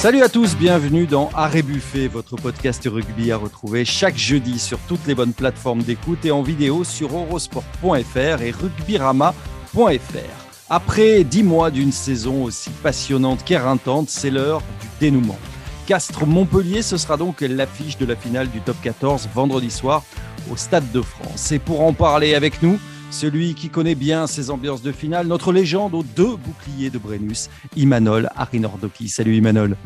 Salut à tous, bienvenue dans Arrêt Buffet, votre podcast rugby à retrouver chaque jeudi sur toutes les bonnes plateformes d'écoute et en vidéo sur eurosport.fr et rugbyrama.fr. Après dix mois d'une saison aussi passionnante qu'éreintante, c'est l'heure du dénouement. Castres-Montpellier, ce sera donc l'affiche de la finale du top 14 vendredi soir au Stade de France. Et pour en parler avec nous, celui qui connaît bien ces ambiances de finale, notre légende aux deux boucliers de Brennus, Imanol Arinordoki. Salut Imanol.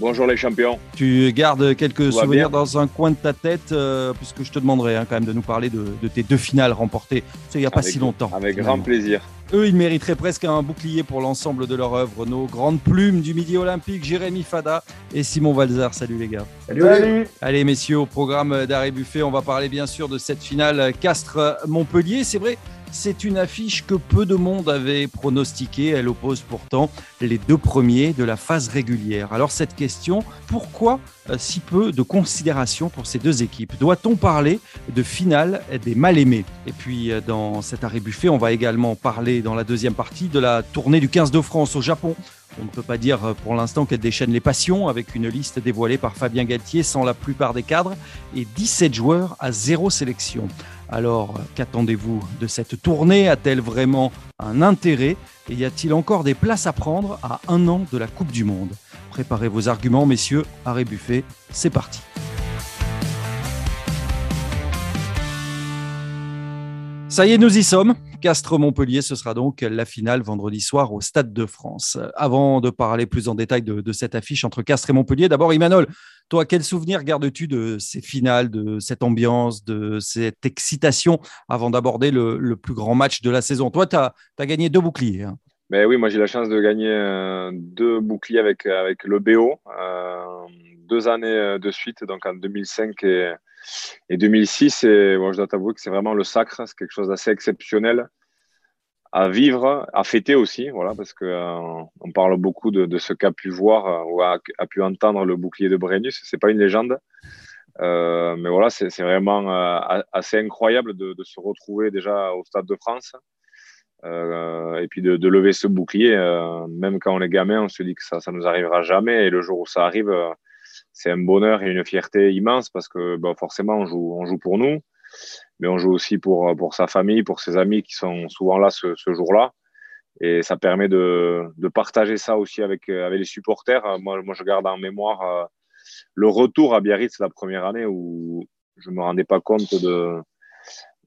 Bonjour les champions. Tu gardes quelques souvenirs dans un coin de ta tête, euh, puisque je te demanderai hein, quand même de nous parler de, tes deux finales remportées il n'y a pas si longtemps. Avec grand plaisir. Eux, ils mériteraient presque un bouclier pour l'ensemble de leur œuvre. Nos grandes plumes du Midi Olympique, Jérémy Fada et Simon Valzar. Salut les gars. Salut. Allez messieurs, au programme d'Arrêt Buffet, on va parler bien sûr de cette finale Castres-Montpellier. C'est vrai, c'est une affiche que peu de monde avait pronostiquée. Elle oppose pourtant les deux premiers de la phase régulière. Alors cette question, pourquoi euh, si peu de considération pour ces deux équipes? Doit-on parler de finale des mal-aimés? Et puis euh, dans cet arrêt buffet, on va également parler dans la deuxième partie de la tournée du 15 de France au Japon. On ne peut pas dire euh, pour l'instant qu'elle déchaîne les passions avec une liste dévoilée par Fabien Galtier sans la plupart des cadres et 17 joueurs à zéro sélection. Alors, qu'attendez-vous de cette tournée? A-t-elle vraiment un intérêt? Et y a-t-il encore des places à prendre à un an de la Coupe du Monde? Préparez vos arguments, messieurs. Arrêt Buffet, c'est parti. Ça y est, nous y sommes. Castres-Montpellier, ce sera donc la finale vendredi soir au Stade de France. Avant de parler plus en détail de, cette affiche entre Castres et Montpellier, d'abord, Imanol, toi, quel souvenir gardes-tu de ces finales, de cette ambiance, de cette excitation avant d'aborder le, plus grand match de la saison? Toi, tu as, gagné deux boucliers. Hein. Ben oui, moi j'ai la chance de gagner euh, deux boucliers avec, avec le BO, euh, deux années euh, de suite, donc en 2005 et, et 2006. Et je dois t'avouer que c'est vraiment le sacre, c'est quelque chose d'assez exceptionnel à vivre, à fêter aussi, voilà, parce que on parle beaucoup de, ce qu'a pu voir ou a, pu entendre le bouclier de Brennus. C'est pas une légende, mais voilà, c'est vraiment assez incroyable de, se retrouver déjà au Stade de France euh, et puis de, lever ce bouclier, euh, même quand on est gamin, on se dit que ça, ça nous arrivera jamais. Et le jour où ça arrive, euh, c'est un bonheur et une fierté immense parce que bah, forcément, on joue pour nous, mais on joue aussi pour, pour sa famille, pour ses amis qui sont souvent là ce, ce jour-là. Et ça permet de, de, partager ça aussi avec, avec les supporters. Moi, moi, je garde en mémoire le retour à Biarritz la première année où je me rendais pas compte de,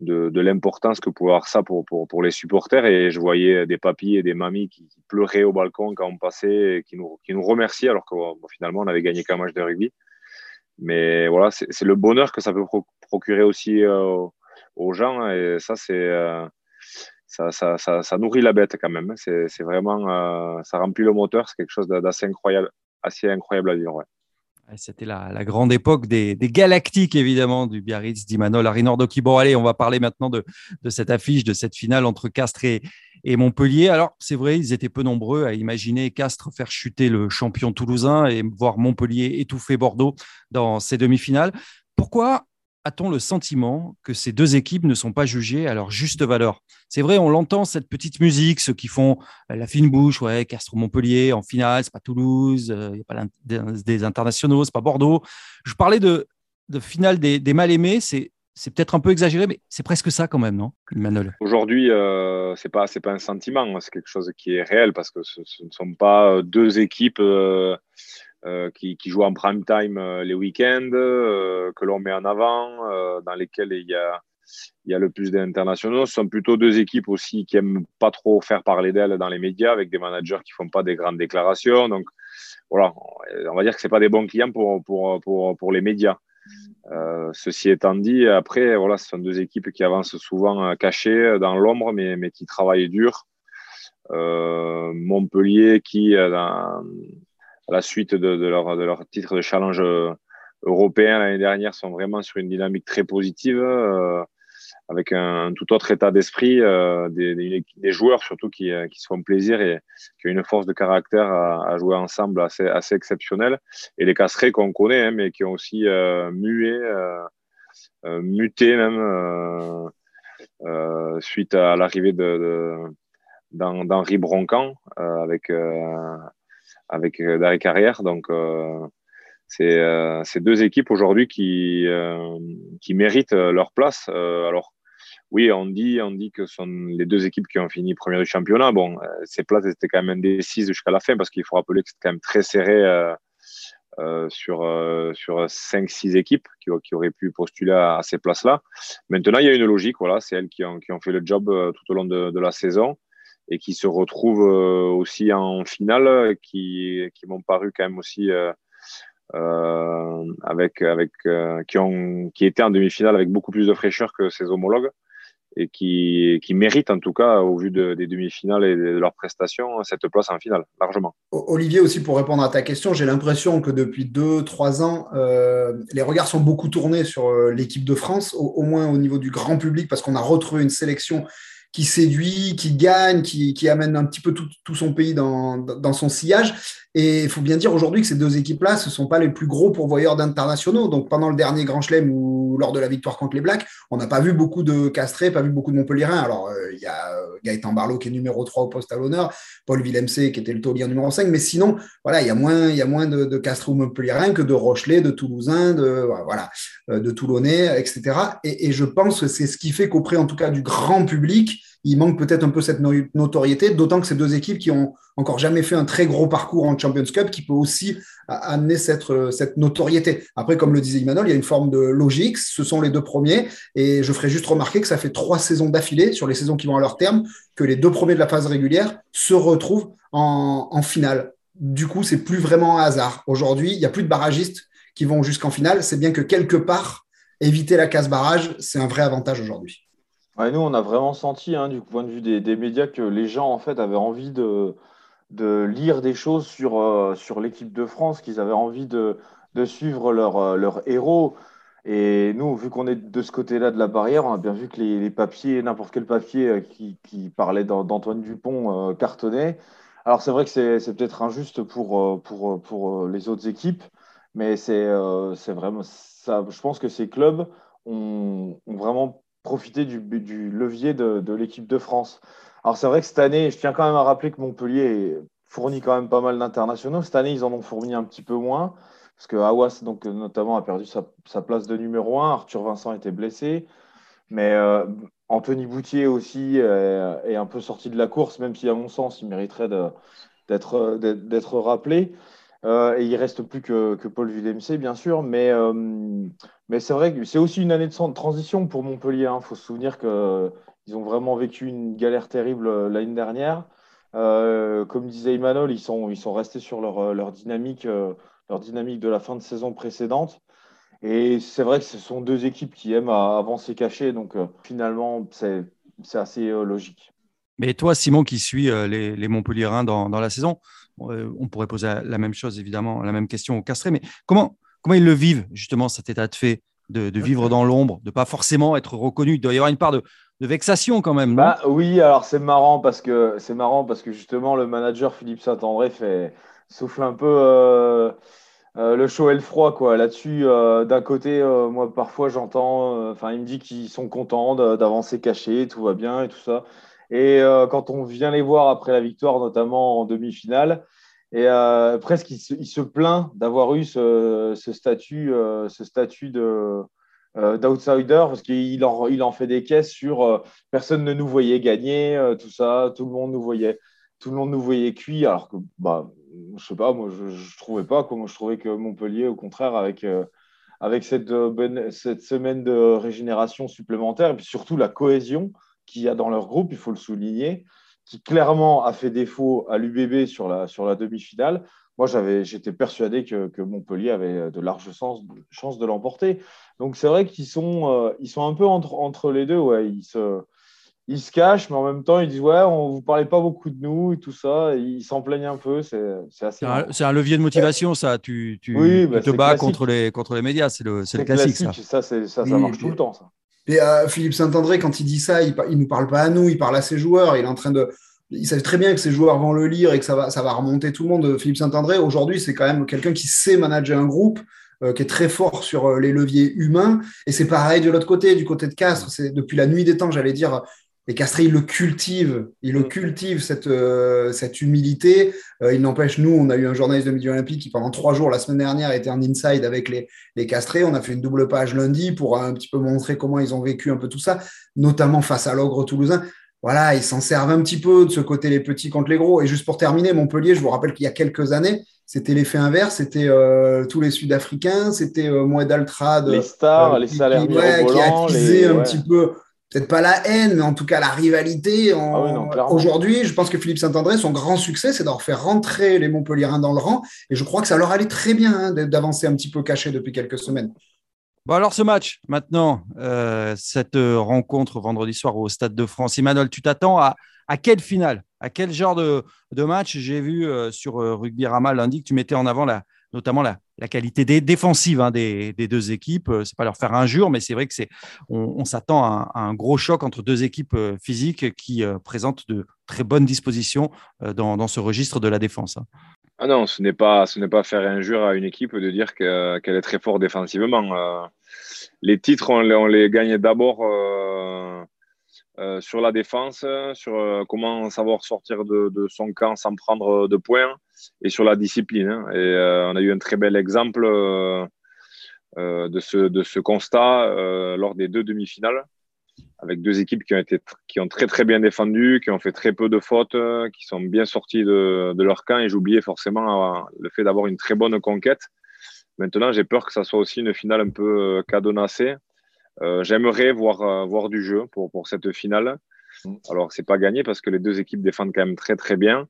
de, l'importance que pouvait avoir ça pour, pour, les supporters. Et je voyais des papis et des mamies qui, pleuraient au balcon quand on passait, et qui nous, qui nous remerciaient, alors que finalement, on avait gagné qu'un match de rugby. Mais voilà, c'est le bonheur que ça peut procurer aussi euh, aux gens. Et ça, c'est. Euh, ça, ça, ça, nourrit la bête quand même. C'est vraiment, euh, ça remplit le moteur. C'est quelque chose d'assez incroyable, assez incroyable à vivre. C'était la, grande époque des, galactiques, évidemment, du Biarritz, d'Imanol, Arinordoki. Bon, allez, on va parler maintenant de, cette affiche, de cette finale entre Castres et, Montpellier. Alors, c'est vrai, ils étaient peu nombreux à imaginer Castres faire chuter le champion toulousain et voir Montpellier étouffer Bordeaux dans ces demi-finales. Pourquoi a-t-on le sentiment que ces deux équipes ne sont pas jugées à leur juste valeur? C'est vrai, on l'entend, cette petite musique, ceux qui font euh, la fine bouche, ouais, Castres-Montpellier en finale, c'est pas Toulouse, il euh, n'y a pas des internationaux, c'est pas Bordeaux. Je parlais de, finale des, mal-aimés, c'est c'est peut-être un peu exagéré, mais c'est presque ça quand même, non, Aujourd'hui, euh, c'est pas pas un sentiment, hein, c'est quelque chose qui est réel parce que ce, ne sont pas deux équipes euh, qui, qui, jouent en prime time euh, les week-ends, euh, que l'on met en avant, dans lesquels il y a, il y a le plus d'internationaux. Ce sont plutôt deux équipes aussi qui aiment pas trop faire parler d'elles dans les médias, avec des managers qui font pas des grandes déclarations. Donc voilà, on va dire que c'est pas des bons clients pour, pour, pour, pour les médias. Euh, ceci étant dit, après, voilà, ce sont deux équipes qui avancent souvent cachées dans l'ombre, mais, mais qui travaillent dur. Euh, Montpellier qui, dans, la suite de, leur, titre de challenge euh, européen l'année dernière sont vraiment sur une dynamique très positive, euh, avec un, tout autre état d'esprit, euh, des, joueurs surtout qui, qui se font plaisir et qui ont une force de caractère à, jouer ensemble assez, assez exceptionnelle. Et les casserets qu'on connaît, hein, mais qui ont aussi mué, muté même, suite à l'arrivée de, d'Henri Broncan, avec avec d'arrêt carrière. Donc, c'est deux équipes aujourd'hui qui, qui méritent leur place. alors, oui, on dit, on dit que ce sont les deux équipes qui ont fini première du championnat. Bon, ces places étaient quand même indécises jusqu'à la fin parce qu'il faut rappeler que c'était quand même très serré euh, sur, euh, sur 5-6 équipes qui, auraient pu postuler à, ces places-là. Maintenant, il y a une logique, voilà, c'est elles qui ont, qui ont fait le job euh, tout au long de, de la saison et qui se retrouvent aussi en finale, qui, m'ont paru quand même aussi avec, avec qui, ont, qui étaient en demi-finale avec beaucoup plus de fraîcheur que ses homologues et qui, qui méritent en tout cas, au vu des demi-finales et de leurs prestations, cette place en finale, largement. Olivier, aussi pour répondre à ta question, j'ai l'impression que depuis deux, trois ans, euh, les regards sont beaucoup tournés sur euh, l'équipe de France, au, moins au niveau du grand public, parce qu'on a retrouvé une sélection qui séduit, qui gagne, qui, qui amène un petit peu tout, tout son pays dans, dans, son sillage. Et il faut bien dire aujourd'hui que ces deux équipes-là, ce ne sont pas les plus gros pourvoyeurs d'internationaux. Donc pendant le dernier Grand Chelem ou lors de la victoire contre les Blacks, on n'a pas vu beaucoup de Castré, pas vu beaucoup de Montpellierins. Alors euh, il y a euh, Gaëtan Barlow qui est numéro 3 au poste à l'honneur, Paul Villemc qui était le taulier numéro 5, mais sinon, voilà, il y a moins, il y a moins de, de Castré ou Montpellierins que de Rochelais, de Toulousains, de, voilà, euh, de Toulonnais, etc. Et, et je pense que c'est ce qui fait qu'auprès, en tout cas, du grand public, il manque peut-être un peu cette notoriété, d'autant que ces deux équipes qui ont encore jamais fait un très gros parcours en Champions Cup, qui peut aussi amener cette, euh, cette notoriété. Après, comme le disait Emmanuel, il y a une forme de logique, ce sont les deux premiers, et je ferai juste remarquer que ça fait trois saisons d'affilée, sur les saisons qui vont à leur terme, que les deux premiers de la phase régulière se retrouvent en, en finale. Du coup, c'est plus vraiment un hasard. Aujourd'hui, il n'y a plus de barragistes qui vont jusqu'en finale, c'est bien que quelque part, éviter la casse barrage, c'est un vrai avantage aujourd'hui nous, on a vraiment senti, hein, du point de vue des, médias, que les gens en fait avaient envie de, lire des choses sur, euh, sur l'équipe de France, qu'ils avaient envie de, suivre leur, euh, leur héros. Et nous, vu qu'on est de ce côté-là de la barrière, on a bien vu que les, papiers, n'importe quel papier euh, qui, parlait d'Antoine Dupont cartonnait. Alors c'est vrai que c'est peut-être injuste pour, les autres équipes, mais c'est vraiment ça. Je pense que ces clubs ont vraiment profiter du, levier de, l'équipe de France. Alors c'est vrai que cette année, je tiens quand même à rappeler que Montpellier fournit quand même pas mal d'internationaux. Cette année, ils en ont fourni un petit peu moins, parce que Awas, donc, notamment, a perdu sa, place de numéro 1. Arthur Vincent était blessé. Mais euh, Anthony Boutier aussi est, un peu sorti de la course, même si, à mon sens, il mériterait d'être rappelé. Euh, et il reste plus que, Paul Villemc, bien sûr. Mais, euh, mais c'est vrai que c'est aussi une année de transition pour Montpellier. Il hein. faut se souvenir qu'ils ont vraiment vécu une galère terrible euh, l'année dernière. comme disait Emmanuel, ils sont, ils sont restés sur leur, leur, dynamique, leur dynamique de la fin de saison précédente. Et c'est vrai que ce sont deux équipes qui aiment avancer caché. Donc finalement, c'est assez logique. Mais toi, Simon, qui suis les, les dans, dans la saison, euh, on pourrait poser la même chose, évidemment, la même question au castré, mais comment, comment ils le vivent, justement, cet état de fait, de, vivre dans l'ombre, de pas forcément être reconnu Il doit y avoir une part de, vexation quand même. bah, oui, alors c'est marrant parce que c'est marrant parce que justement le manager Philippe Saint-André fait souffle un peu euh, euh, le chaud et le froid quoi. Là-dessus, d'un côté, moi parfois j'entends, enfin il me dit qu'ils sont contents d'avancer caché, tout va bien et tout ça. Et euh, quand on vient les voir après la victoire, notamment en demi-finale, et euh, presque il se, plaint d'avoir eu ce, statut, ce statut euh, de d'outsider parce qu'il en, fait des caisses sur personne ne nous voyait gagner, tout ça, tout le monde nous voyait, tout le monde nous voyait cuit, alors que bah je sais pas, moi je, je trouvais pas, comment je trouvais que Montpellier, au contraire, avec avec cette, cette semaine de régénération supplémentaire et puis surtout la cohésion qu'il y a dans leur groupe, il faut le souligner, qui clairement a fait défaut à l'UBB sur la, sur la demi-finale. Moi, j'étais persuadé que, que, Montpellier avait de larges chances de l'emporter. Donc, c'est vrai qu'ils sont, euh, ils sont un peu entre, entre les deux. Ouais. Ils, se, ils se cachent, mais en même temps, ils disent Ouais, on ne vous parlait pas beaucoup de nous et tout ça. ils s'en plaignent un peu. C'est assez. C'est un, levier de motivation, ça. Tu, tu, bah, te bats contre les, contre les médias. C'est le, le, classique. Ça, ça, ça, marche tout le temps. Ça. Euh, Philippe Saint-André, quand il dit ça, il ne nous parle pas à nous, il parle à ses joueurs. Il est en train de. Il sait très bien que ses joueurs vont le lire et que ça va, ça va remonter tout le monde. Philippe Saint-André, aujourd'hui, c'est quand même quelqu'un qui sait manager un groupe, euh, qui est très fort sur euh, les leviers humains. Et c'est pareil de l'autre côté, du côté de Castres. C'est depuis la nuit des temps, j'allais dire. Les Castrés, ils le cultivent, ils le mm. cultivent, cette, euh, cette humilité. Euh, il n'empêche, nous, on a eu un journaliste de Midi Olympique qui, pendant trois jours, la semaine dernière, était en inside avec les, les Castrés. On a fait une double page lundi pour un petit peu montrer comment ils ont vécu un peu tout ça, notamment face à l'ogre toulousain. Voilà, ils s'en servent un petit peu de ce côté les petits contre les gros. Et juste pour terminer, Montpellier, je vous rappelle qu'il y a quelques années, c'était l'effet inverse, c'était euh, tous les Sud-Africains, c'était euh, Moed Altrad. Les stars, les salaires qui, qui attisaient un petit peu peut-être pas la haine, mais en tout cas la rivalité. Ah aujourd'hui, je pense que Philippe Saint-André, son grand succès, c'est d'avoir fait rentrer les Montpelliérains dans le rang. Et je crois que ça leur allait très bien hein, d'avancer un petit peu caché depuis quelques semaines. Bon alors ce match, maintenant, euh, cette rencontre vendredi soir au Stade de France. Emmanuel, tu t'attends à, à quelle finale? À quel genre de, de match? J'ai vu euh, sur euh, Rugby Rama lundi que tu mettais en avant la, notamment la, qualité des, défensive hein, des, deux équipes. Euh, c'est pas leur faire injure, mais c'est vrai que c'est on, s'attend à, un gros choc entre deux équipes euh, physiques qui euh, présentent de très bonnes dispositions dans, ce registre de la défense. Hein. Ah non, ce n'est pas ce n'est pas faire injure à une équipe de dire qu'elle est très forte défensivement. les titres, on les gagne d'abord sur la défense, sur comment savoir sortir de, son camp sans prendre de points et sur la discipline. Hein. Et euh, on a eu un très bel exemple euh, euh, de, ce, de ce constat lors des deux demi-finales avec deux équipes qui ont, été, qui ont très très bien défendu, qui ont fait très peu de fautes, qui sont bien sortis de, de leur camp. Et j'oubliais forcément le fait d'avoir une très bonne conquête. Maintenant, j'ai peur que ça soit aussi une finale un peu cadenassée. J'aimerais voir, voir du jeu pour, pour cette finale. Mm. Alors, c'est pas gagné parce que les deux équipes défendent quand même très très bien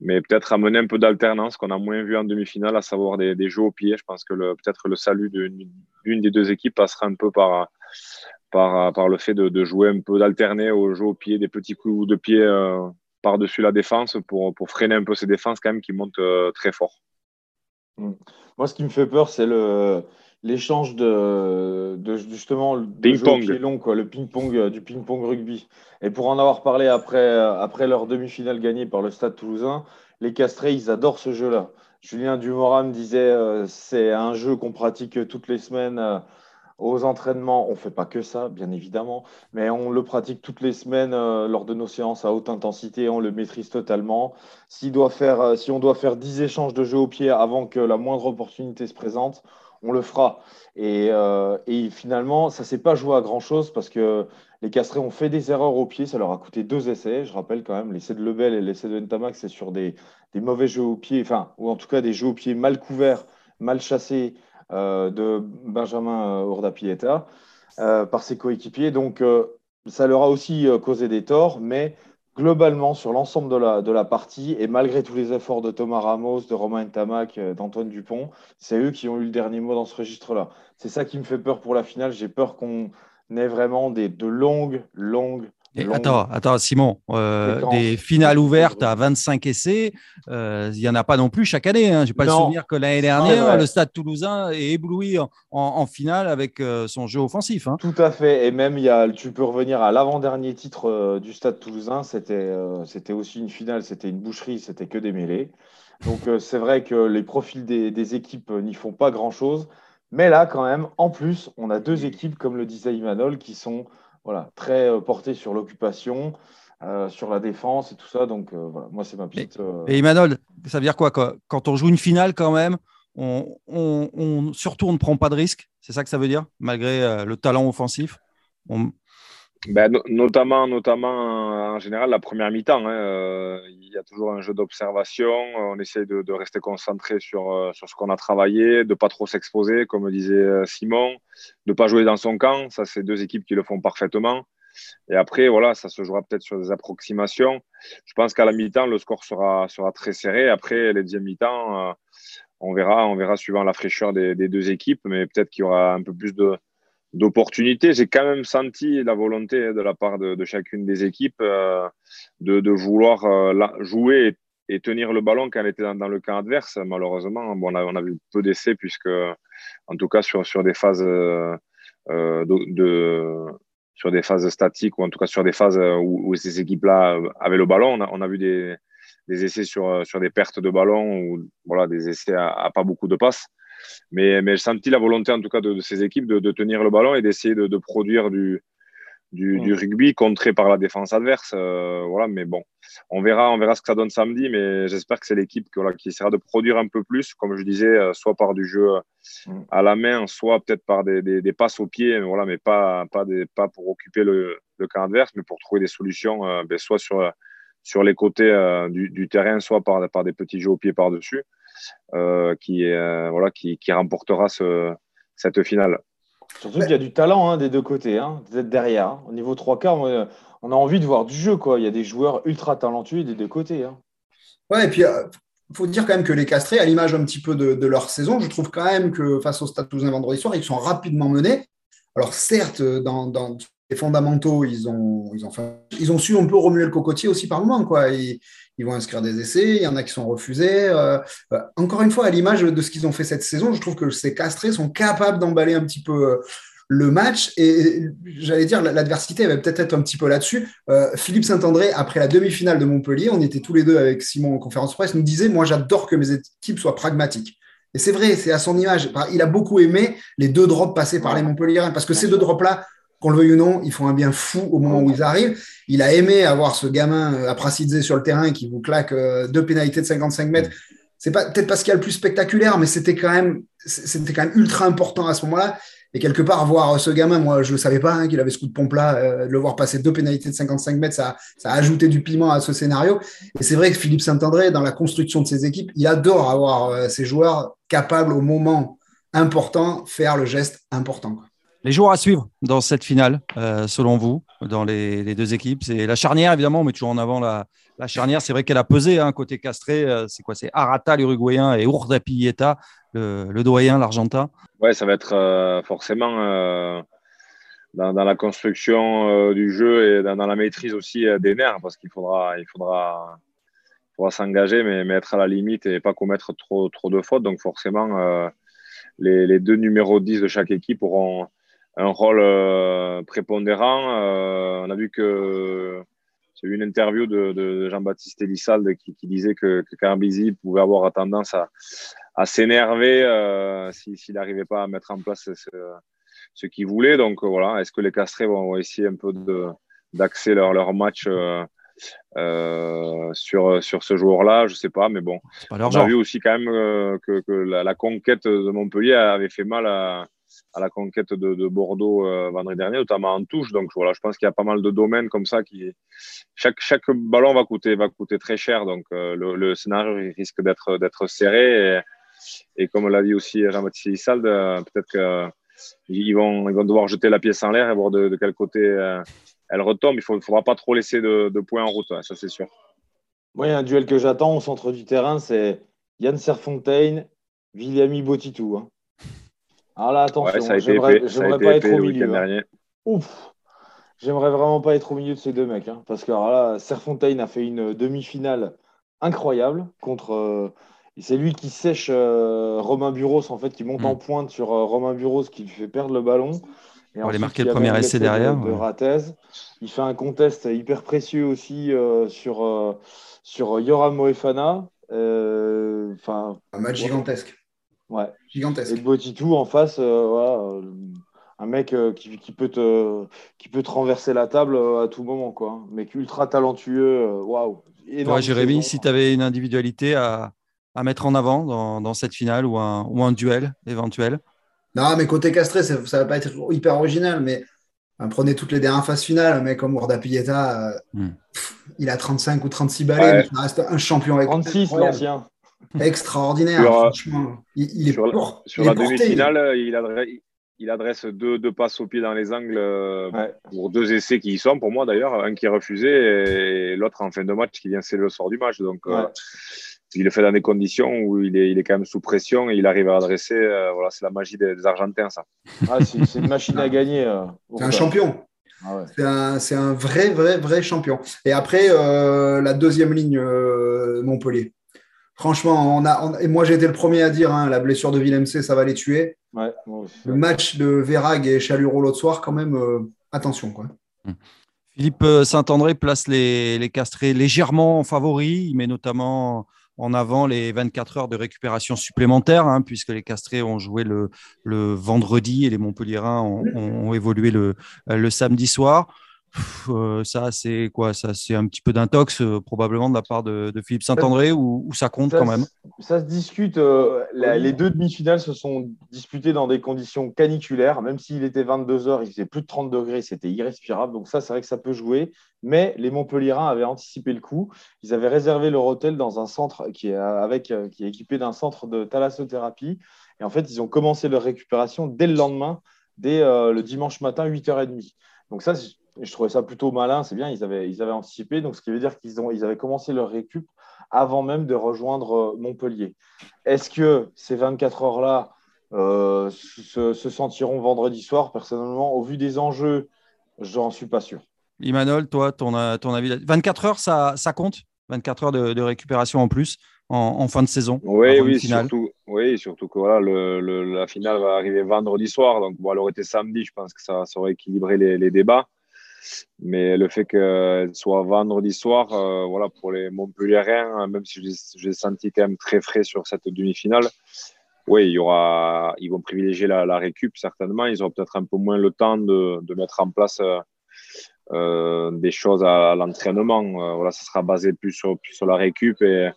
mais peut-être amener un peu d'alternance qu'on a moins vu en demi-finale, à savoir des, jeux au pied. Je pense que peut-être le salut d'une des deux équipes passera un peu par, par, par le fait de, jouer un peu d'alterner au jeu au pied, des petits coups de pied euh, par-dessus la défense pour, pour, freiner un peu ces défenses quand même qui montent euh, très fort. Mmh. Moi, ce qui me fait peur, c'est le l'échange de, de, justement ping pong. long quoi le ping pong euh, du ping pong rugby. Et pour en avoir parlé après euh, après leur demi-finale gagnée par le Stade Toulousain les Castrés ils adorent ce jeu là Julien Dumorin me disait euh, c'est un jeu qu'on pratique toutes les semaines aux entraînements. On fait pas que ça bien évidemment mais on le pratique toutes les semaines lors de nos séances à haute intensité. On le maîtrise totalement. Doit faire si on doit faire 10 échanges de jeu au pied avant que la moindre opportunité se présente on le fera. Euh, et, finalement, ça ne s'est pas joué à grand-chose parce que les Castrés ont fait des erreurs au pied. Ça leur a coûté deux essais. Je rappelle quand même, l'essai de Lebel et l'essai de Ntamak, c'est sur des, mauvais jeux au pied, enfin, ou en tout cas des jeux au pied mal couverts, mal chassés euh, de Benjamin Ordapieta euh, par ses coéquipiers. Donc, ça leur a aussi causé des torts, mais globalement sur l'ensemble de la, partie et malgré tous les efforts de Thomas Ramos, de Romain Tamac, euh, d'Antoine Dupont, c'est eux qui ont eu le dernier mot dans ce registre-là. C'est ça qui me fait peur pour la finale. J'ai peur qu'on ait vraiment des, de longues, longues, attends, attends, Simon, euh, des finales ouvertes à 25 essais, euh, il n'y en a pas non plus chaque année. Hein. Je n'ai pas le souvenir que l'année dernière, le Stade toulousain est ébloui en, finale avec euh, son jeu offensif. Hein. Tout à fait. Et même, y a, tu peux revenir à l'avant-dernier titre du Stade toulousain. C'était aussi une finale, c'était une boucherie, c'était que des mêlées. Donc, c'est vrai que les profils des, des équipes n'y font pas grand-chose. Mais là, quand même, en plus, on a deux équipes, comme le disait Imanol, qui sont voilà, très euh, porté sur l'occupation, euh, sur la défense et tout ça. Donc euh, voilà, moi c'est ma petite. Et, Emmanuel, ça veut dire quoi Quand on joue une finale quand même, on, on, surtout on ne prend pas de risque. C'est ça que ça veut dire, malgré le talent offensif? On, ben, notamment, notamment en général, la première mi-temps. Hein, euh, il y a toujours un jeu d'observation. On essaye de, rester concentré sur, euh, sur ce qu'on a travaillé, de ne pas trop s'exposer, comme disait euh, Simon, de ne pas jouer dans son camp. Ça, c'est deux équipes qui le font parfaitement. Et après, voilà, ça se jouera peut-être sur des approximations. Je pense qu'à la mi-temps, le score sera, sera très serré. Après, les deuxièmes mi-temps, on, verra, on verra suivant la fraîcheur des, des deux équipes, mais peut-être qu'il y aura un peu plus de d'opportunités. J'ai quand même senti la volonté de la part de, chacune des équipes euh, de, vouloir euh, jouer et, tenir le ballon quand elle était dans, le camp adverse. Malheureusement, bon, on, a, vu peu d'essais puisque, en tout cas, sur, des phases euh, sur des phases statiques ou en tout cas sur des phases où, ces équipes-là avaient le ballon, on a, vu des, essais sur, sur des pertes de ballon ou voilà, des essais à pas beaucoup de passes. Mais, mais j'ai senti la volonté, en tout cas, de, ces équipes de, tenir le ballon et d'essayer de, produire du, du, rugby contré par la défense adverse. Euh, voilà, mais bon, on verra, on verra ce que ça donne samedi, mais j'espère que c'est l'équipe qui essaiera de produire un peu plus, comme je disais, euh, soit par du jeu mm. à la main, soit peut-être par des, des, passes au pied, mais voilà, mais pas, pas, des, pas pour occuper le, le camp adverse, mais pour trouver des solutions, euh, ben, soit sur, sur les côtés du, du, terrain, soit par, par des petits jeux au pied par-dessus, qui, voilà, qui, qui remportera ce, cette finale. Surtout qu'il y a du talent hein, des deux côtés, hein, vous êtes derrière. Hein. Au niveau 3 quarts, on a envie de voir du jeu. Quoi. Il y a des joueurs ultra talentueux des deux côtés. Hein. Ouais, et puis il euh, faut dire quand même que les Castrés, à l'image un petit peu de, leur saison, je trouve quand même que face au Stade Toulousain vendredi soir, ils sont rapidement menés. Alors certes, dans, les fondamentaux, ils ont, ils, ont, ils ont su un peu remuer le cocotier aussi par moment. Quoi. Ils, ils vont inscrire des essais, il y en a qui sont refusés. Euh, euh, encore une fois, à l'image de ce qu'ils ont fait cette saison, je trouve que ces castrés sont capables d'emballer un petit peu euh, le match. Et j'allais dire, l'adversité va peut-être être un petit peu là-dessus. Philippe Saint-André, après la demi-finale de Montpellier, on était tous les deux avec Simon en conférence presse, nous disait, moi j'adore que mes équipes soient pragmatiques. Et c'est vrai, c'est à son image. Il a beaucoup aimé les deux drops passés par les Montpelliérains, parce que ces deux drops-là, qu'on le veuille ou non, ils font un bien fou au moment où ils arrivent. Il a aimé avoir ce gamin à euh, Prasidze sur le terrain qui vous claque euh, deux pénalités de 55 mètres. C'est pas peut-être pas ce qu'il y a le plus spectaculaire, mais c'était quand même c'était quand même ultra important à ce moment-là. Et quelque part, voir ce gamin, moi, je ne savais pas hein, qu'il avait ce coup de pompe-là. Euh, le voir passer deux pénalités de 55 mètres, ça, ça a ajouté du piment à ce scénario. Et c'est vrai que Philippe Saint-André, dans la construction de ses équipes, il adore avoir ses joueurs capables au moment important faire le geste important. Les joueurs à suivre dans cette finale, euh, selon vous, dans les, deux équipes, c'est la charnière, évidemment, on met toujours en avant la, charnière. C'est vrai qu'elle a pesé, hein, côté castré. Euh, c'est quoi C'est Arata, l'Uruguayen, et Urdapieta, le, le doyen, l'Argentin. Ouais, ça va être euh, forcément dans, la construction du jeu et dans, la maîtrise aussi des nerfs, parce qu'il faudra, il faudra, faudra s'engager, mais, mettre à la limite et pas commettre trop, trop de fautes. Donc, forcément, les, les, deux numéros 10 de chaque équipe auront un rôle euh, prépondérant. Euh, on a vu que j'ai eu une interview de, Jean-Baptiste Elissalde qui, disait que, que pouvait avoir tendance à, à s'énerver euh, s'il n'arrivait pas à mettre en place ce, qu'il voulait. Donc voilà, est-ce que les Castrés vont, essayer un peu d'axer leur, leur match sur, sur ce joueur-là? Je sais pas, mais bon. on a vu aussi quand même que, que la, la, conquête de Montpellier avait fait mal à, à la conquête de, Bordeaux euh, vendredi dernier, notamment en touche. Donc voilà, je pense qu'il y a pas mal de domaines comme ça qui chaque chaque ballon va coûter va coûter très cher. Donc euh, le, scénario risque d'être d'être serré et, comme l'a dit aussi Jean-Baptiste euh, peut-être qu'ils vont ils vont devoir jeter la pièce en l'air et voir de, quel côté elle retombe. Il ne faudra pas trop laisser de, points en route, ça c'est sûr. Moi, il y a un duel que j'attends au centre du terrain, c'est Yann Serfontaine, Viliami Botitou. Hein. Alors là, attention, j'aimerais pas être au milieu. Hein. Ouf J'aimerais vraiment pas être au milieu de ces deux mecs. Hein, parce que là, Serfontaine a fait une demi-finale incroyable contre. Euh, c'est lui qui sèche euh, Romain Buros, en fait, qui monte en mm. pointe sur euh, Romain Buros, qui lui fait perdre le ballon. Et On aller marquer le premier essai derrière. De, Il fait un contest hyper précieux aussi sur, sur Yoram Moefana. un match gigantesque. Ouais. Gigantesque. Et le Botitou en face, euh, voilà, euh, un mec euh, qui, qui, peut te, qui peut te renverser la table à tout moment. Quoi. Un mec ultra talentueux. Waouh. Toi, Jérémy, si tu avais une individualité à, à mettre en avant dans, dans, cette finale ou un, ou un duel éventuel Non, mais côté castré, ça ne va pas être hyper original, mais prenez toutes les dernières phases finales, un mec comme Warda Pieta, hmm. il a 35 ou 36 balais, mais ça reste un champion avec 36, l'ancien extraordinaire. Sur, franchement, il, est sur, sur la demi-finale, il, il adresse deux, deux, passes au pied dans les angles euh, pour deux essais qui y sont, pour moi d'ailleurs, un qui est refusé et l'autre en fin de match qui vient sceller le sort du match. Donc, euh, il le fait dans des conditions où il est, il est quand même sous pression et il arrive à adresser. Euh, voilà, c'est la magie des, Argentins, ça. Ah, c'est une machine à gagner. c'est un champion. Ah c'est un, un, vrai, vrai, vrai champion. Et après, la deuxième ligne, Montpellier. Franchement, on a, et moi j'ai été le premier à dire, hein, la blessure de Villemc, ça va les tuer. le match de Verag et Chaluro l'autre soir, quand même, euh, attention. Quoi. Hmm. Philippe euh, Saint-André place les, les castrés légèrement favoris. Il met notamment en avant les 24 heures de récupération supplémentaires, hein, puisque les castrés ont joué le, le, vendredi et les Montpelliérains ont, ont évolué le, le samedi soir. Euh, ça, c'est quoi? Ça, c'est un petit peu d'intox, euh, probablement de la part de, Philippe Saint-André, ou, ça compte quand même? Ça se discute. Euh, les deux demi-finales se sont disputées dans des conditions caniculaires. Même s'il était 22 heures, il faisait plus de 30 degrés, c'était irrespirable. Donc, ça, c'est vrai que ça peut jouer. Mais les Montpellierins avaient anticipé le coup. Ils avaient réservé leur hôtel dans un centre qui est, avec, qui est équipé d'un centre de thalassothérapie. Et en fait, ils ont commencé leur récupération dès le lendemain, dès le dimanche matin, 8h30. Donc, ça, je trouvais ça plutôt malin, c'est bien, ils avaient, ils avaient anticipé, donc ce qui veut dire qu'ils ont, ils avaient commencé leur récup avant même de rejoindre euh, Montpellier. Est-ce que ces 24 heures-là euh, se, sentiront vendredi soir? Personnellement, au vu des enjeux, j'en suis pas sûr. Imanol, toi, ton, ton avis 24 heures, ça, ça compte? 24 heures de, récupération en plus en, fin de saison Oui, oui, surtout, oui, surtout que voilà, la finale va arriver vendredi soir. Donc, bon, elle aurait été samedi, je pense que ça, aurait équilibré les débats. Mais le fait qu'elle soit vendredi soir, euh, voilà, pour les Montpelliérains, même si j'ai senti quand même très frais sur cette demi-finale, oui, il y aura, ils vont privilégier la, récup certainement. Ils auront peut-être un peu moins le temps de, mettre en place euh, euh, des choses à, l'entraînement. voilà, ça sera basé plus sur, sur la récup et,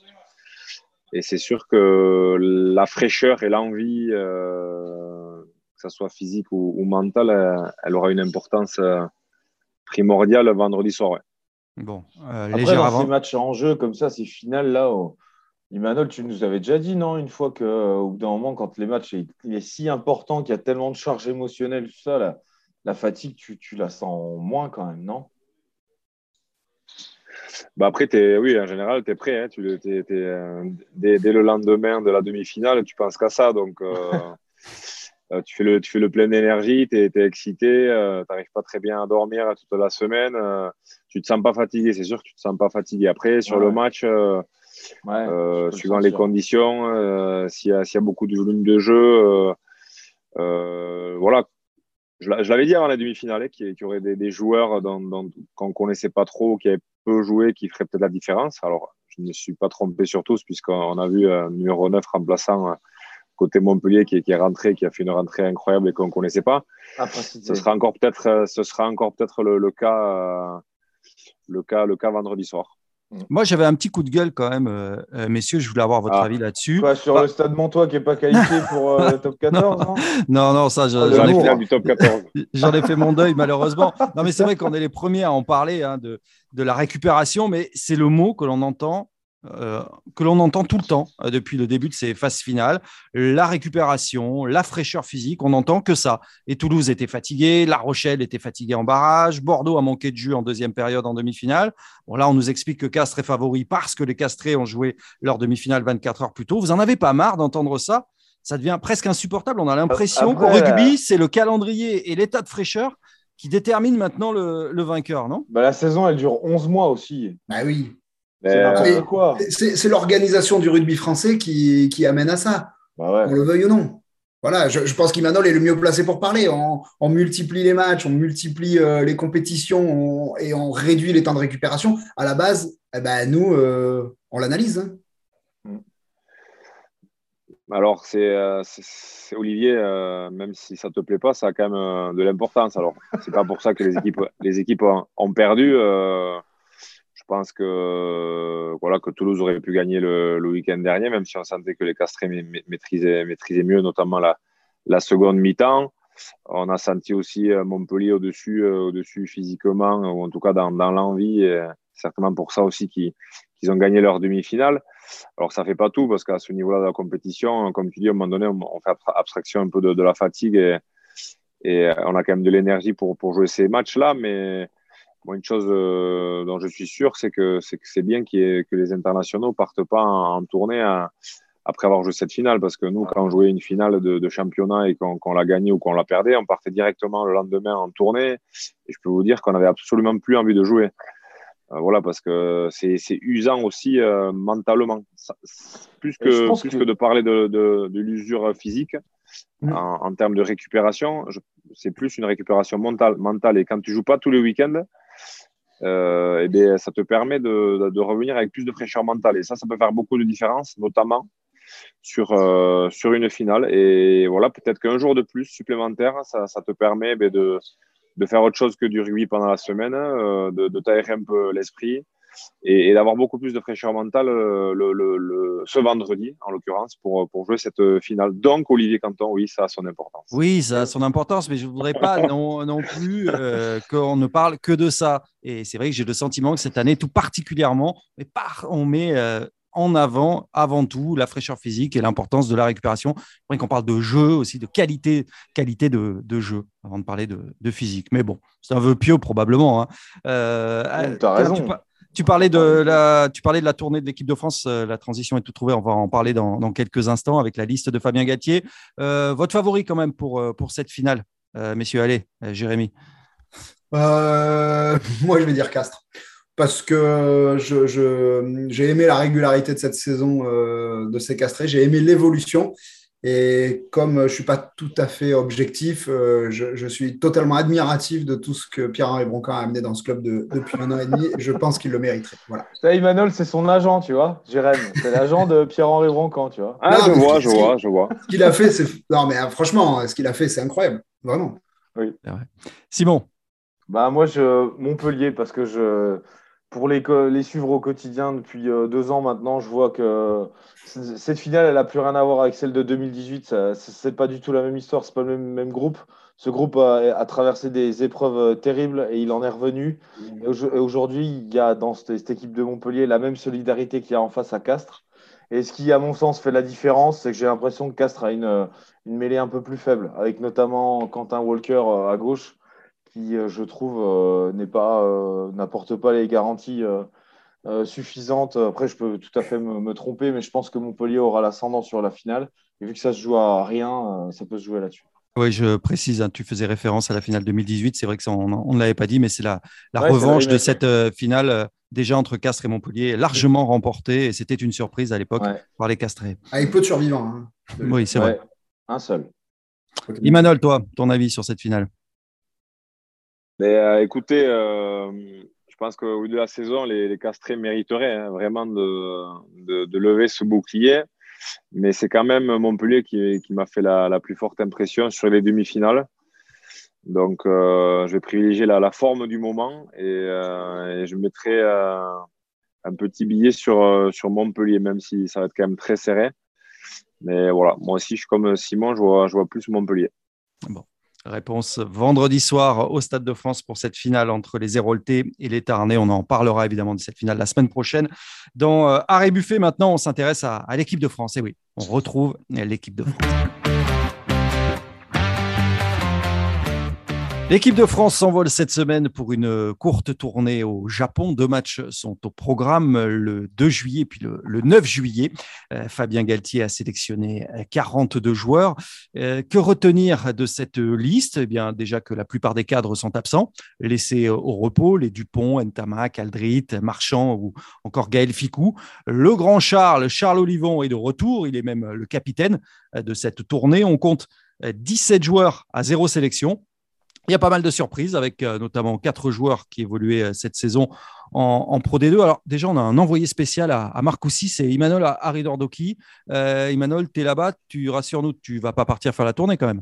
et c'est sûr que la fraîcheur et l'envie, que ce soit physique ou, ou mentale, elle, elle, aura une importance primordial vendredi soir. Bon, euh, Après, dans ces matchs en jeu comme ça, ces finales là, oh, Emmanuel, tu nous avais déjà dit, non, une fois que, au bout d'un moment, quand les matchs il est si important, qu'il y a tellement de charges émotionnelles, tout ça, la, fatigue, tu, tu, la sens moins quand même, non? Bah après, es, oui, en général, tu es prêt. Hein, tu, euh, dès, le lendemain de la demi-finale, tu penses qu'à ça. Donc, euh, Euh, tu, fais le, tu fais le plein d'énergie, tu es, excité, euh, tu n'arrives pas très bien à dormir toute la semaine, euh, tu te sens pas fatigué, c'est sûr que tu te sens pas fatigué. Après, sur le match, suivant les conditions, s'il y, y, a beaucoup de volume de jeu, voilà. Je, l'avais dit avant la demi-finale, hein, qu'il y, aurait des, des joueurs qu'on ne connaissait pas trop, qui avaient peu joué, qui feraient peut-être la différence. Alors, je ne me suis pas trompé sur tous, puisqu'on a vu un numéro 9 remplaçant côté Montpellier qui, qui, est rentré, qui a fait une rentrée incroyable et qu'on ne connaissait pas. ce sera encore peut-être, euh, ce sera encore peut-être le, cas, euh, le cas, le cas vendredi soir. Mm. Moi, j'avais un petit coup de gueule quand même, euh, messieurs. Je voulais avoir votre ah. avis là-dessus. Quoi, sur le stade Montois qui n'est pas qualifié pour le top 14 non, non, ça, j'en ai, fait mon deuil malheureusement. Non, mais c'est vrai qu'on est les premiers à en parler hein, de, de la récupération, mais c'est le mot que l'on entend euh, que l'on entend tout le temps euh, depuis le début de ces phases finales. La récupération, la fraîcheur physique, on n'entend que ça. Et Toulouse était fatigué, La Rochelle était fatigué en barrage, Bordeaux a manqué de jus en deuxième période en demi-finale. Bon, là, on nous explique que Castres est favori parce que les Castrés ont joué leur demi-finale 24 heures plus tôt. Vous en avez pas marre d'entendre ça? Ça devient presque insupportable. On a l'impression qu'au rugby, euh, c'est le calendrier et l'état de fraîcheur qui déterminent maintenant le, vainqueur, non? Bah, La saison, elle dure 11 mois aussi. Bah oui. C'est l'organisation du rugby français qui, amène à ça. Bah on le veuille ou non. Voilà, je, pense qu'Imanol est le mieux placé pour parler. On, multiplie les matchs, on multiplie euh, les compétitions et on réduit les temps de récupération. À la base, eh ben, nous, euh, on l'analyse. Hein. Mm. Alors, euh, c'est Olivier, même si ça ne te plaît pas, ça a quand même de l'importance. Alors, c'est pas pour ça que les équipes, les équipes ont, perdu. Je pense que, voilà, que Toulouse aurait pu gagner le, week-end dernier, même si on sentait que les Castrés maîtrisaient, mieux, notamment la, seconde mi-temps. On a senti aussi euh, Montpellier au-dessus, euh, au-dessus physiquement, ou en tout cas dans, l'envie. certainement pour ça aussi qu'ils ont gagné leur demi-finale. Alors, ça fait pas tout, parce qu'à ce niveau-là de la compétition, comme tu dis, à un moment donné, on, fait abstraction un peu de, la fatigue et, et, on a quand même de l'énergie pour, pour jouer ces matchs-là. Mais une chose euh, dont je suis sûr, c'est que c'est bien que les internationaux partent pas en, tournée après avoir joué cette finale, parce que nous, quand on jouait une finale de, championnat et qu'on l'a gagnée ou qu'on la perdait, on partait directement le lendemain en tournée. Et je peux vous dire qu'on avait absolument plus envie de jouer. Euh, voilà, parce que c'est usant aussi euh, mentalement. plus que, plus que... de parler de, l'usure physique, mmh. en, termes de récupération, c'est plus une récupération mentale, mentale. Et quand tu joues pas tous les week-ends, euh, eh ça te permet de, de, revenir avec plus de fraîcheur mentale. Et ça, ça peut faire beaucoup de différence, notamment sur, euh, sur une finale. Et voilà, peut-être qu'un jour de plus supplémentaire, ça, ça te permet eh de, de faire autre chose que du rugby pendant la semaine, euh, de, de t'aérer un peu l'esprit et, d'avoir beaucoup plus de fraîcheur mentale euh, le, ce vendredi, en l'occurrence, pour, pour jouer cette finale. Donc, Olivier Canton, oui, ça a son importance. Oui, ça a son importance, mais je ne voudrais pas non, non plus euh, qu'on ne parle que de ça. Et c'est vrai que j'ai le sentiment que cette année, tout particulièrement, on met en avant, avant tout, la fraîcheur physique et l'importance de la récupération. vrai qu'on parle de jeu aussi, de qualité, qualité de, jeu, avant de parler de, physique. Mais bon, c'est un vœu pieux probablement. Hein. Euh, tu as raison. Tu, parlais de la, tu parlais de la tournée de l'équipe de France. Euh, la transition est tout trouvée. On va en parler dans, quelques instants avec la liste de Fabien Gatier. Euh, votre favori quand même pour, pour cette finale, messieurs, allez, Jérémy. moi, je vais dire Castres parce que j'ai aimé la régularité de cette saison euh, de ces castrés, j'ai aimé l'évolution. Et comme je ne suis pas tout à fait objectif, euh, je, suis totalement admiratif de tout ce que Pierre-Henri Broncan a amené dans ce club depuis un an et demi. je pense qu'il le mériterait. Voilà. Ça, Emmanuel, c'est son agent, tu vois, Jérém. C'est l'agent de Pierre-Henri Broncan, tu vois. Ah, je vois, je vois, je vois. Ce qu'il a fait, c'est. Non, mais euh, franchement, ce qu'il a fait, c'est incroyable. Vraiment. Oui. Simon. Bah, moi, je... Montpellier, parce que je pour les, les, suivre au quotidien depuis euh, deux ans maintenant, je vois que cette finale, elle n'a plus rien à voir avec celle de 2018. Ce n'est pas du tout la même histoire, ce n'est pas le même, groupe. Ce groupe a, traversé des épreuves euh, terribles et il en est revenu. Et aujourd'hui, il y a dans cette, équipe de Montpellier la même solidarité qu'il y a en face à Castres. Et ce qui, à mon sens, fait la différence, c'est que j'ai l'impression que Castres a une, une mêlée un peu plus faible, avec notamment Quentin Walker euh, à gauche qui, euh, je trouve, euh, n'est pas, euh, n'apporte pas les garanties suffisantes. Après, je peux tout à fait me, tromper, mais je pense que Montpellier aura l'ascendant sur la finale. Et vu que ça se joue à rien, ça peut se jouer là-dessus. Oui, je précise, hein, tu faisais référence à la finale 2018. C'est vrai que ça, on, ne l'avait pas dit, mais c'est la, la revanche de cette finale déjà entre Castres et Montpellier, largement remportée. Et c'était une surprise à l'époque par les Castrés. Avec peu de survivants. Hein. Oui, c'est vrai. Un seul. Imanol, toi, ton avis sur cette finale? Mais euh, écoutez, euh, je pense qu'au bout de la saison, les, castrés mériteraient hein, vraiment de, lever ce bouclier. Mais c'est quand même Montpellier qui, m'a fait la, plus forte impression sur les demi-finales. Donc, euh, je vais privilégier la, forme du moment et, je mettrai un petit billet sur, sur Montpellier, même si ça va être quand même très serré. Mais voilà, moi aussi, je suis comme Simon, je vois, je vois plus Montpellier. Bon. Réponse vendredi soir au Stade de France pour cette finale entre les Héroltais et les Tarnais. On en parlera évidemment de cette finale la semaine prochaine. Dans euh, Arrêt Buffet, maintenant, on s'intéresse à, à l'équipe de France. Et oui, on retrouve l'équipe de France. L'équipe de France s'envole cette semaine pour une courte tournée au Japon. Deux matchs sont au programme le 2 juillet puis le, 9 juillet. Euh, Fabien Galtier a sélectionné 42 joueurs. Euh, que retenir de cette liste? Eh bien, déjà que la plupart des cadres sont absents, laissés au repos, les Dupont, Ntamak, Aldrit, Marchand ou encore Gaël Ficou. Le grand Charles, Charles Olivon est de retour. Il est même le capitaine de cette tournée. On compte 17 joueurs à zéro sélection. Il y a pas mal de surprises avec euh, notamment quatre joueurs qui évoluaient euh, cette saison en, Pro D2. Alors déjà, on a un envoyé spécial à, à Marcoussis, c'est Imanol Aridordoki. Euh, Imanol, tu es là-bas, tu rassures-nous, tu vas pas partir faire la tournée quand même.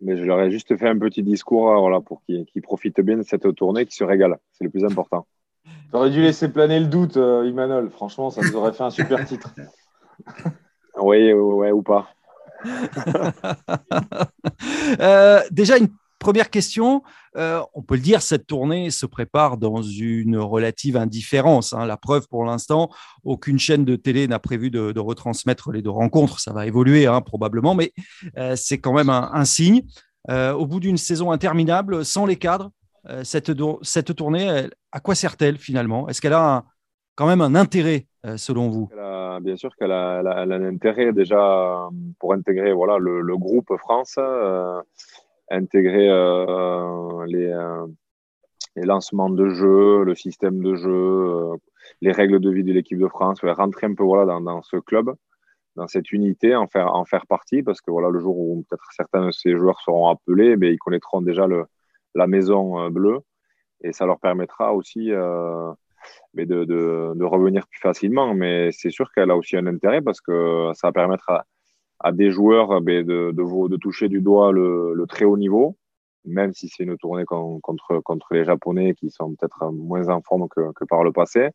Mais je leur ai juste fait un petit discours voilà, pour qu'ils profitent bien de cette tournée, qu'ils se régalent. C'est le plus important. Tu aurais dû laisser planer le doute, Imanol. Franchement, ça nous aurait fait un super titre. oui, ouais, ou pas. déjà, une Première question, euh, on peut le dire, cette tournée se prépare dans une relative indifférence. Hein. La preuve pour l'instant, aucune chaîne de télé n'a prévu de, retransmettre les deux rencontres. Ça va évoluer hein, probablement, mais euh, c'est quand même un, signe. Euh, au bout d'une saison interminable, sans les cadres, cette, cette, tournée, à quoi sert-elle finalement? Est-ce qu'elle a quand même un intérêt selon vous? Bien sûr qu'elle a, un intérêt déjà pour intégrer voilà, le, le groupe France intégrer euh, les, euh, les, lancements de jeu, le système de jeu, euh, les règles de vie de l'équipe de France, rentrer un peu voilà, dans, dans, ce club, dans cette unité, en faire, en faire partie, parce que voilà, le jour où peut-être certains de ces joueurs seront appelés, mais ils connaîtront déjà le, la maison bleue, et ça leur permettra aussi mais de, de, de, revenir plus facilement. Mais c'est sûr qu'elle a aussi un intérêt parce que ça va permettre à, à des joueurs eh ben, de, toucher du doigt le, très haut niveau, même si c'est une tournée contre, les Japonais qui sont peut-être moins en forme que, par le passé.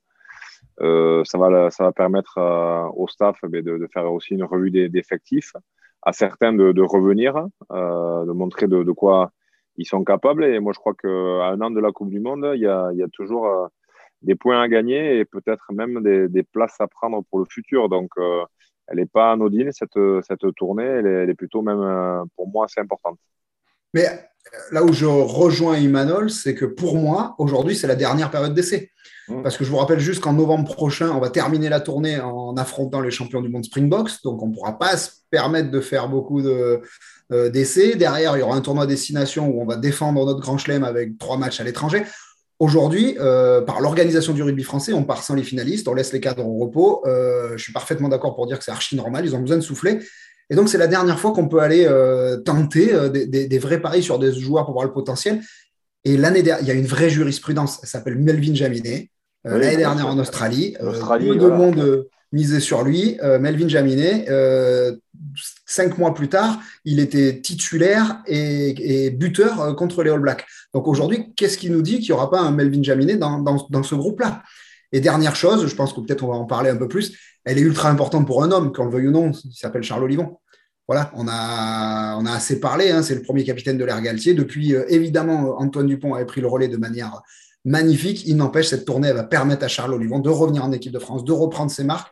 Euh, ça, va, permettre euh, au staff eh de, de, faire aussi une revue d'effectifs, à certains de, revenir, euh, de montrer de, quoi ils sont capables. Et moi, je crois qu'à un an de la Coupe du Monde, il y a, toujours des points à gagner et peut-être même des, des, places à prendre pour le futur. Donc, elle n'est pas anodine, cette, cette tournée. Elle est, elle est plutôt même, pour moi, assez importante. Mais là où je rejoins Imanol, c'est que pour moi, aujourd'hui, c'est la dernière période d'essai. Mmh. Parce que je vous rappelle juste qu'en novembre prochain, on va terminer la tournée en affrontant les champions du monde Springbox. Donc, on ne pourra pas se permettre de faire beaucoup de, euh, d'essais. Derrière, il y aura un tournoi destination où on va défendre notre grand chelem avec trois matchs à l'étranger. Aujourd'hui, euh, par l'organisation du rugby français, on part sans les finalistes, on laisse les cadres au repos. Euh, je suis parfaitement d'accord pour dire que c'est archi normal, ils ont besoin de souffler. Et donc, c'est la dernière fois qu'on peut aller euh, tenter des, des, des, vrais paris sur des joueurs pour voir le potentiel. Et l'année dernière, il y a une vraie jurisprudence, elle s'appelle Melvin Jaminet. Oui, l'année dernière en Australie, Australie peu voilà. de monde misait sur lui. Melvin Jaminet, cinq mois plus tard, il était titulaire et, et buteur contre les All Blacks. Donc aujourd'hui, qu'est-ce qui nous dit qu'il n'y aura pas un Melvin Jaminet dans, ce groupe-là? Et dernière chose, je pense que peut-être on va en parler un peu plus, elle est ultra importante pour un homme, qu'on le veuille ou non, il s'appelle Charles Olivon. Voilà, on a, on a assez parlé, hein, c'est le premier capitaine de l'Air Galtier. Depuis, euh, évidemment, Antoine Dupont avait pris le relais de manière magnifique. Il n'empêche, cette tournée elle va permettre à Charles Olivon de revenir en équipe de France, de reprendre ses marques.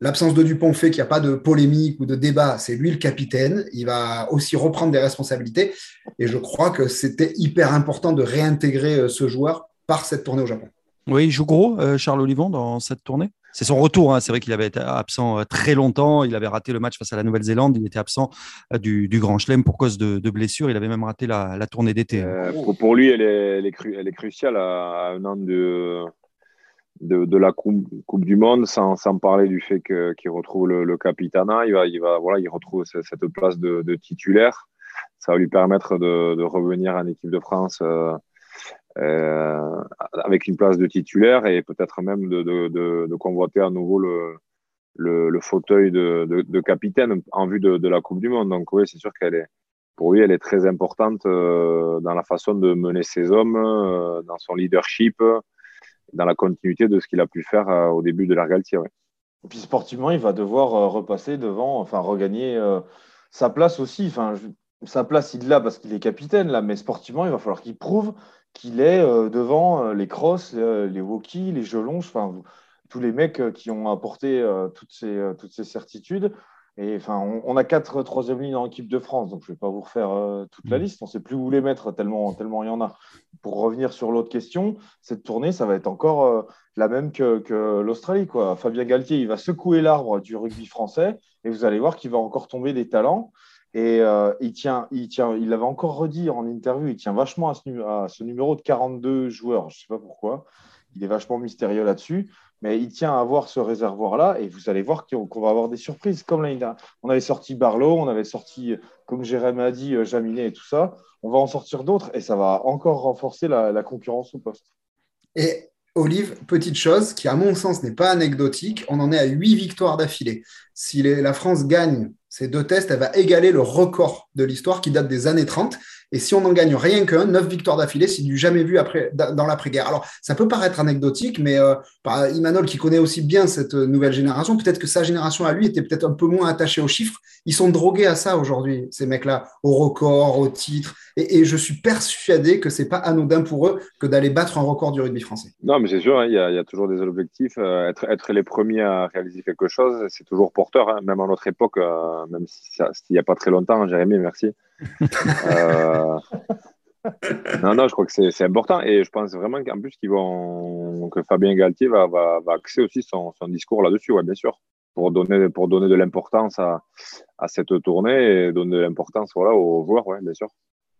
L'absence de Dupont fait qu'il n'y a pas de polémique ou de débat. C'est lui le capitaine. Il va aussi reprendre des responsabilités. Et je crois que c'était hyper important de réintégrer euh, ce joueur par cette tournée au Japon. Oui, il joue gros, euh, Charles Olivon, dans cette tournée c'est son retour. Hein. C'est vrai qu'il avait été absent euh, très longtemps. Il avait raté le match face à la Nouvelle-Zélande. Il était absent du, du, Grand Chelem pour cause de, de, blessures. Il avait même raté la, la tournée d'été. Euh, pour, pour, lui, elle est, elle est, cru, elle est cruciale à, à, un an de, de, la coupe, du Monde, sans, sans parler du fait qu'il qu retrouve le, le. Il, va, il, va, voilà, il retrouve cette place de, titulaire. Ça va lui permettre de, de revenir en équipe de France. Euh, euh, avec une place de titulaire et peut-être même de, convoiter à nouveau le, le, fauteuil de, capitaine en vue de, la Coupe du Monde. Donc oui, c'est sûr qu'elle est, pour lui, elle est très importante euh, dans la façon de mener ses hommes, dans son leadership, dans la continuité de ce qu'il a pu faire euh, au début de l'ère Galtier. Et puis sportivement, il va devoir euh, repasser devant, enfin regagner euh, sa place aussi. Enfin, sa place, il l'a parce qu'il est capitaine là, mais sportivement, il va falloir qu'il prouve qu'il est devant les crosses, euh, les walkies, les gelonges, enfin tous les mecs qui ont apporté toutes ces, toutes ces certitudes. Et enfin, on, on, a quatre troisième lignes en équipe de France, donc je ne vais pas vous refaire euh, toute la liste. On ne sait plus où les mettre tellement, tellement il y en a. Pour revenir sur l'autre question, cette tournée, ça va être encore euh, la même que, que l'Australie. Quoi. Fabien Galtier, il va secouer l'arbre du rugby français et vous allez voir qu'il va encore tomber des talents. Et euh, il tient, il tient, il l'avait encore redit en interview, il tient vachement à ce, à ce numéro de 42 joueurs. Je ne sais pas pourquoi. Il est vachement mystérieux là-dessus, mais il tient à avoir ce réservoir-là. Et vous allez voir qu'on va avoir des surprises. Comme l'année on avait sorti Barlow, on avait sorti, comme Jérémy a dit, Jaminet et tout ça. On va en sortir d'autres et ça va encore renforcer la, concurrence au poste. Et Olive, petite chose qui, à mon sens, n'est pas anecdotique, on en est à huit victoires d'affilée. Si la France gagne ces deux tests, elle va égaler le record de l'histoire qui date des années 30. Et si on n'en gagne rien qu'un, neuf victoires d'affilée, c'est du jamais vu dans l'après-guerre. Alors, ça peut paraître anecdotique, mais euh, Imanol, qui connaît aussi bien cette nouvelle génération, peut-être que sa génération à lui était peut-être un peu moins attachée aux chiffres. Ils sont drogués à ça aujourd'hui, ces mecs-là, au record, au titre. Et, et, je suis persuadé que c'est pas anodin pour eux que d'aller battre un record du rugby français. Non, mais c'est sûr, hein, il hein, y, y, a toujours des objectifs. Euh, être, être, les premiers à réaliser quelque chose, c'est toujours porteur, hein, même à notre époque, euh, même s'il si n'y a pas très longtemps, Jérémy, merci. euh... non, non, je crois que c'est important et je pense vraiment qu'en plus qu'ils vont que Fabien Galtier va, va, va axer aussi son, son discours là-dessus, ouais, bien sûr, pour donner, pour donner de l'importance à, à cette tournée et donner de l'importance voilà, aux joueurs, ouais, bien sûr.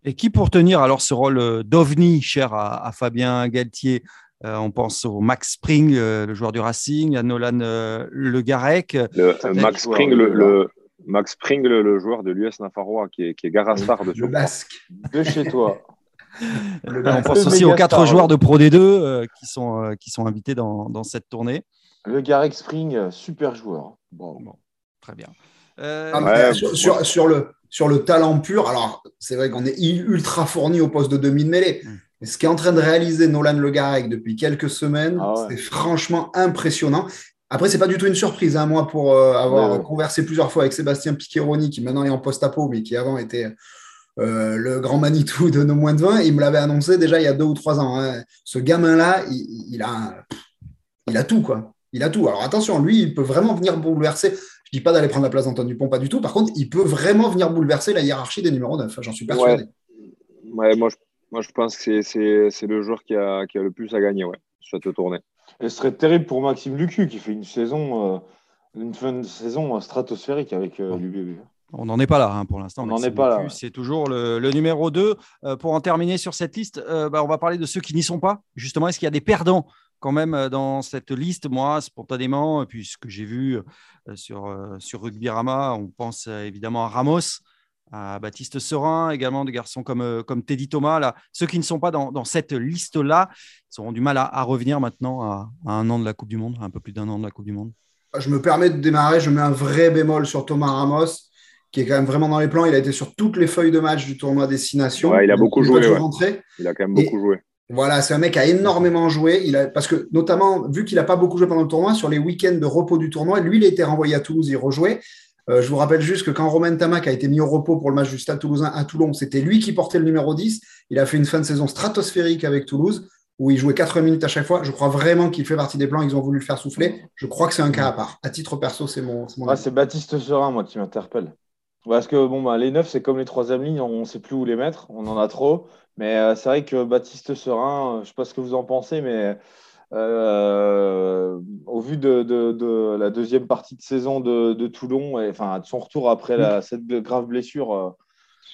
Et qui pour tenir alors ce rôle d'ovni cher à, à, Fabien Galtier euh, on pense au Max Spring, euh, le joueur du Racing, à Nolan euh, Le Garec. Le, Max Spring, le, le, Max Spring, le, le joueur de l'US Nafarroa, qui est, qui est Garastar de Le Basque. De chez toi. on pense aussi aux quatre joueurs de Pro D2 euh, qui, sont, euh, qui sont invités dans, dans, cette tournée. Le Garek Spring, super joueur. Bon. bon très bien. Ah, sur, sur, le, sur le talent pur, alors c'est vrai qu'on est ultra fourni au poste de demi de mêlée. Mm. ce qu'est en train de réaliser Nolan Le Garec depuis quelques semaines, ah c'est franchement impressionnant. Après, c'est pas du tout une surprise, hein, moi, pour euh, avoir conversé plusieurs fois avec Sébastien Piccheroni, qui maintenant est en post-apo, mais qui avant était euh, le grand Manitou de nos moins de 20. Il me l'avait annoncé déjà il y a deux ou trois ans. Hein. Ce gamin-là, il, a, il a tout, quoi. Il a tout. Alors attention, lui, il peut vraiment venir bouleverser. Je dis pas d'aller prendre la place d'Antoine Dupont, pas du tout. Par contre, il peut vraiment venir bouleverser la hiérarchie des numéros 9. J'en suis persuadé. Ouais. moi, je, moi, je pense que c'est le joueur qui a, qui a, le plus à gagner ouais, sur cette tournée. Et ce serait terrible pour Maxime Lucu qui fait une saison, euh, une fin de saison stratosphérique avec euh, l'UBB. On n'en est pas là hein, pour l'instant. On n'en est pas là. C'est toujours le, numéro 2. Euh, pour en terminer sur cette liste, bah, on va parler de ceux qui n'y sont pas. Justement, est-ce qu'il y a des perdants quand même dans cette liste Moi, spontanément, puisque j'ai vu sur, sur Rugby Rama, on pense évidemment à Ramos à Baptiste Serin, également des garçons comme, euh, comme Teddy Thomas. Là. Ceux qui ne sont pas dans, cette liste-là, ils auront du mal à, revenir maintenant à, un an de la Coupe du Monde, un peu plus d'un an de la Coupe du Monde. Je me permets de démarrer, je mets un vrai bémol sur Thomas Ramos, qui est quand même vraiment dans les plans. Il a été sur toutes les feuilles de match du tournoi Destination. il a beaucoup joué. Il a quand même beaucoup joué. Voilà, c'est un mec qui a énormément joué. Il a, parce que, notamment, vu qu'il n'a pas beaucoup joué pendant le tournoi, sur les week-ends de repos du tournoi, lui, il a été renvoyé à Toulouse, il rejouait. Euh, je vous rappelle juste que quand Romain Tamac a été mis au repos pour le match du Stade Toulousain à Toulon, c'était lui qui portait le numéro 10. Il a fait une fin de saison stratosphérique avec Toulouse, où il jouait 4 minutes à chaque fois. Je crois vraiment qu'il fait partie des plans. Ils ont voulu le faire souffler. Je crois que c'est un cas à part. À titre perso, c'est mon. c'est Baptiste Serin, moi, qui m'interpelle. Parce que bon, bah, les neufs, c'est comme les troisième lignes, on ne sait plus où les mettre, on en a trop. Mais euh, c'est vrai que Baptiste Serin, euh, je ne sais pas ce que vous en pensez, mais euh, au vu de, la deuxième partie de saison de, Toulon, et enfin de son retour après la, cette grave blessure, euh,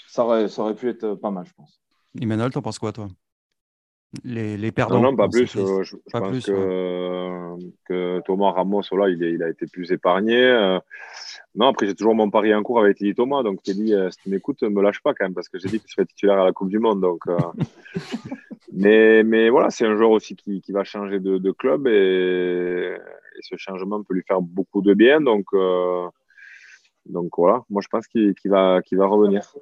ça, aurait, ça aurait pu être pas mal, je pense. Emmanuel, t'en penses quoi, toi? Les, les perdants Non, pas plus. Euh, je, pense que, Thomas Ramos, là, il, il, a été plus épargné. Non, après, j'ai toujours mon pari en cours avec Teddy Thomas. Donc, Teddy, si tu m'écoutes, ne me lâche pas quand même, parce que j'ai dit qu'il serait titulaire à la Coupe du Monde. Donc, Mais, mais voilà, c'est un joueur aussi qui, qui va changer de, de club et, ce changement peut lui faire beaucoup de bien. Donc, euh, donc voilà, moi je pense qu'il va, qu'il va revenir.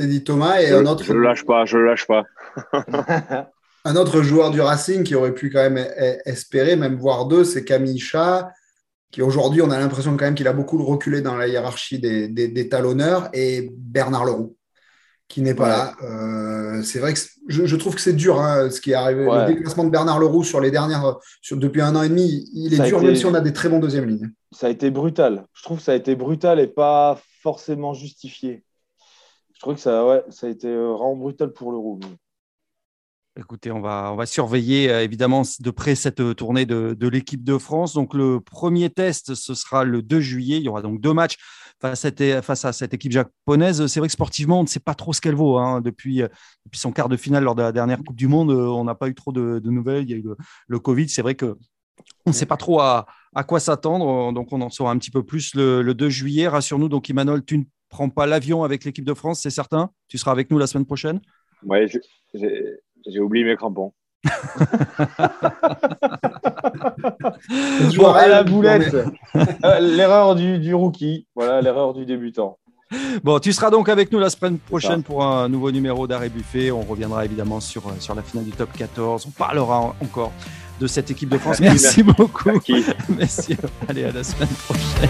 dit Thomas et je, un autre. Je le lâche pas, je le lâche pas. un autre joueur du Racing qui aurait pu quand même espérer, même voir deux, c'est Camille Chat, qui aujourd'hui on a l'impression quand même qu'il a beaucoup reculé dans la hiérarchie des, des, des talonneurs, et Bernard Leroux qui n'est pas là. Euh, c'est vrai que je, trouve que c'est dur hein, ce qui est arrivé. Le déclassement de Bernard Leroux sur les dernières, sur, depuis un an et demi, il est dur même si on a des très bons deuxièmes lignes. Ça a été brutal. Je trouve que ça a été brutal et pas forcément justifié. Je trouve que ça, ouais, ça a été vraiment brutal pour Leroux. Écoutez, on va, surveiller euh, évidemment de près cette tournée de, l'équipe de France. Donc, le premier test, ce sera le 2 juillet. Il y aura donc deux matchs face à, cette équipe japonaise. C'est vrai que sportivement, on ne sait pas trop ce qu'elle vaut. Hein. Depuis, depuis son quart de finale lors de la dernière Coupe du Monde, euh, on n'a pas eu trop de, nouvelles. Il y a eu le, Covid. C'est vrai que on ne sait pas trop à, quoi s'attendre. Donc, on en saura un petit peu plus le, 2 juillet. Rassure-nous. Donc, Emmanuel, tu ne prends pas l'avion avec l'équipe de France, c'est certain? Tu seras avec nous la semaine prochaine? Oui, j'ai oublié mes crampons. Joueur à la boulette. Euh, l'erreur du, rookie. Voilà, l'erreur du débutant. Bon, tu seras donc avec nous la semaine prochaine pour un nouveau numéro d'Arrêt Buffet. On reviendra évidemment sur, euh, sur la finale du top 14. On parlera encore de cette équipe de France. Merci beaucoup. Merci. Allez, à la semaine prochaine.